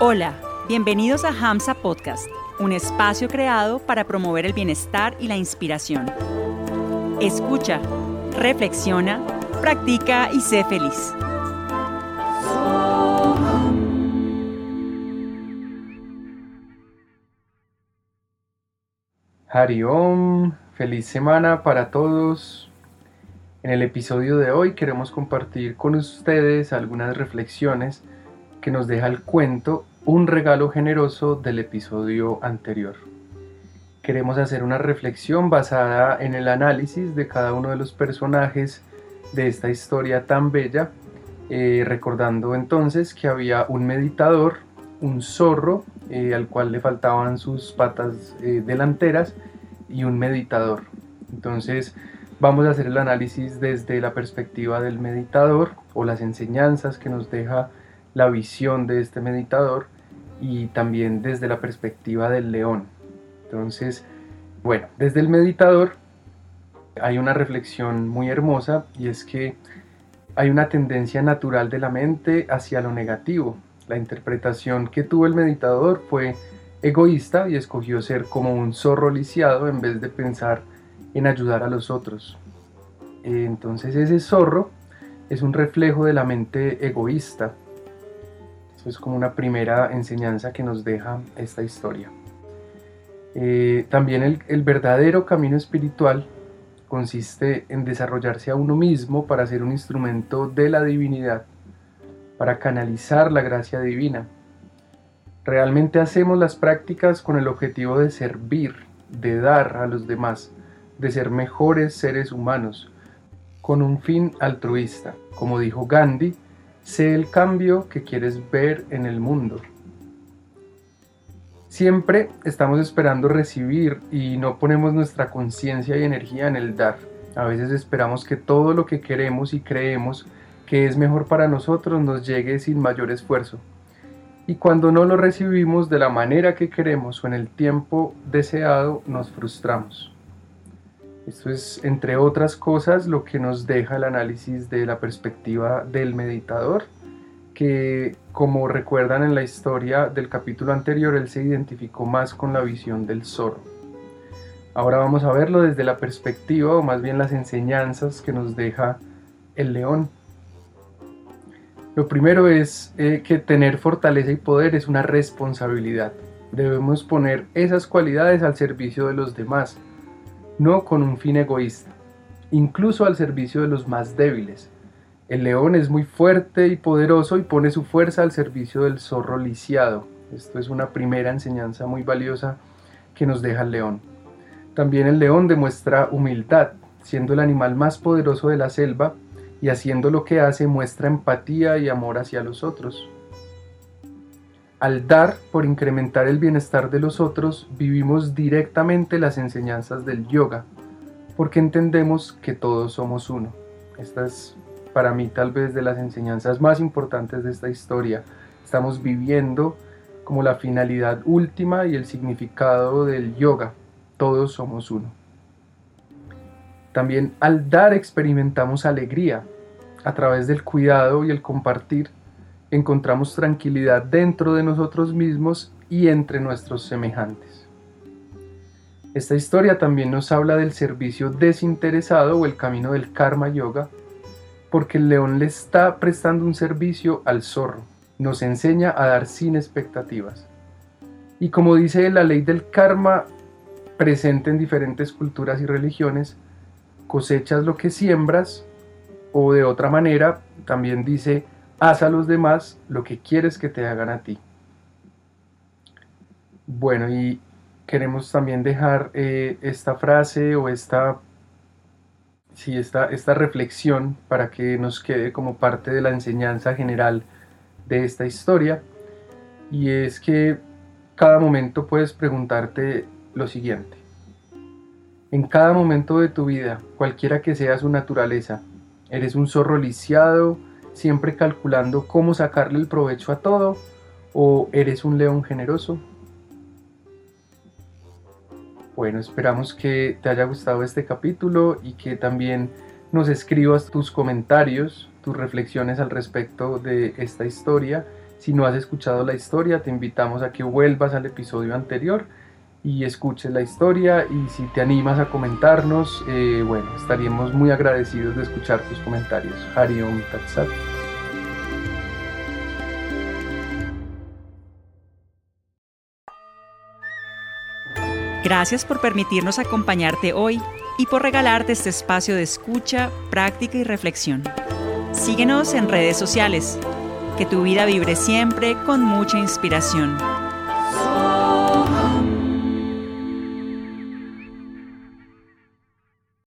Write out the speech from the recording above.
Hola, bienvenidos a Hamsa Podcast, un espacio creado para promover el bienestar y la inspiración. Escucha, reflexiona, practica y sé feliz. Hariom, feliz semana para todos. En el episodio de hoy queremos compartir con ustedes algunas reflexiones que nos deja el cuento Un regalo generoso del episodio anterior. Queremos hacer una reflexión basada en el análisis de cada uno de los personajes de esta historia tan bella, eh, recordando entonces que había un meditador, un zorro eh, al cual le faltaban sus patas eh, delanteras y un meditador. Entonces vamos a hacer el análisis desde la perspectiva del meditador o las enseñanzas que nos deja la visión de este meditador y también desde la perspectiva del león. Entonces, bueno, desde el meditador hay una reflexión muy hermosa y es que hay una tendencia natural de la mente hacia lo negativo, la interpretación que tuvo el meditador fue egoísta y escogió ser como un zorro lisiado en vez de pensar en ayudar a los otros. Entonces ese zorro es un reflejo de la mente egoísta. Es como una primera enseñanza que nos deja esta historia. Eh, también el verdadero camino espiritual consiste en desarrollarse a uno mismo para ser un instrumento de la divinidad para canalizar la gracia divina. Realmente hacemos las prácticas con el objetivo de servir, de dar a los demás, de ser mejores seres humanos, con un fin altruista. Como dijo Gandhi, sé el cambio que quieres ver en el mundo. Siempre estamos esperando recibir y no ponemos nuestra conciencia y energía en el dar. A veces esperamos que todo lo que queremos y creemos que es mejor para nosotros nos llegue sin mayor esfuerzo. Y cuando no lo recibimos de la manera que queremos o en el tiempo deseado, nos frustramos. Esto es, entre otras cosas, lo que nos deja el análisis de la perspectiva del meditador, que como recuerdan en la historia del capítulo anterior, él se identificó más con la visión del zorro. Ahora vamos a verlo desde la perspectiva, o más bien las enseñanzas que nos deja el león. Lo primero es eh, que tener fortaleza y poder es una responsabilidad. Debemos poner esas cualidades al servicio de los demás, no con un fin egoísta, incluso al servicio de los más débiles. El león es muy fuerte y poderoso y pone su fuerza al servicio del zorro lisiado. Esto es una primera enseñanza muy valiosa que nos deja el león. También el león demuestra humildad, siendo el animal más poderoso de la selva, y haciendo lo que hace muestra empatía y amor hacia los otros. Al dar por incrementar el bienestar de los otros, vivimos directamente las enseñanzas del yoga, porque entendemos que todos somos uno. Esta es para mí tal vez de las enseñanzas más importantes de esta historia. Estamos viviendo como la finalidad última y el significado del yoga. Todos somos uno. También al dar experimentamos alegría, a través del cuidado y el compartir, encontramos tranquilidad dentro de nosotros mismos y entre nuestros semejantes. Esta historia también nos habla del servicio desinteresado o el camino del karma yoga, porque el león le está prestando un servicio al zorro, nos enseña a dar sin expectativas. Y como dice la ley del karma, presente en diferentes culturas y religiones, cosechas lo que siembras o de otra manera, también dice, haz a los demás lo que quieres que te hagan a ti. Bueno, y queremos también dejar eh, esta frase o esta, sí, esta, esta reflexión para que nos quede como parte de la enseñanza general de esta historia. Y es que cada momento puedes preguntarte lo siguiente. En cada momento de tu vida, cualquiera que sea su naturaleza, ¿Eres un zorro lisiado, siempre calculando cómo sacarle el provecho a todo? ¿O eres un león generoso? Bueno, esperamos que te haya gustado este capítulo y que también nos escribas tus comentarios, tus reflexiones al respecto de esta historia Si no has escuchado la historia, te invitamos a que vuelvas al episodio anterior y escuches la historia y si te animas a comentarnos, eh, bueno, estaríamos muy agradecidos de escuchar tus comentarios. Hariom Tatsat. Gracias por permitirnos acompañarte hoy y por regalarte este espacio de escucha, práctica y reflexión. Síguenos en redes sociales. Que tu vida vibre siempre con mucha inspiración.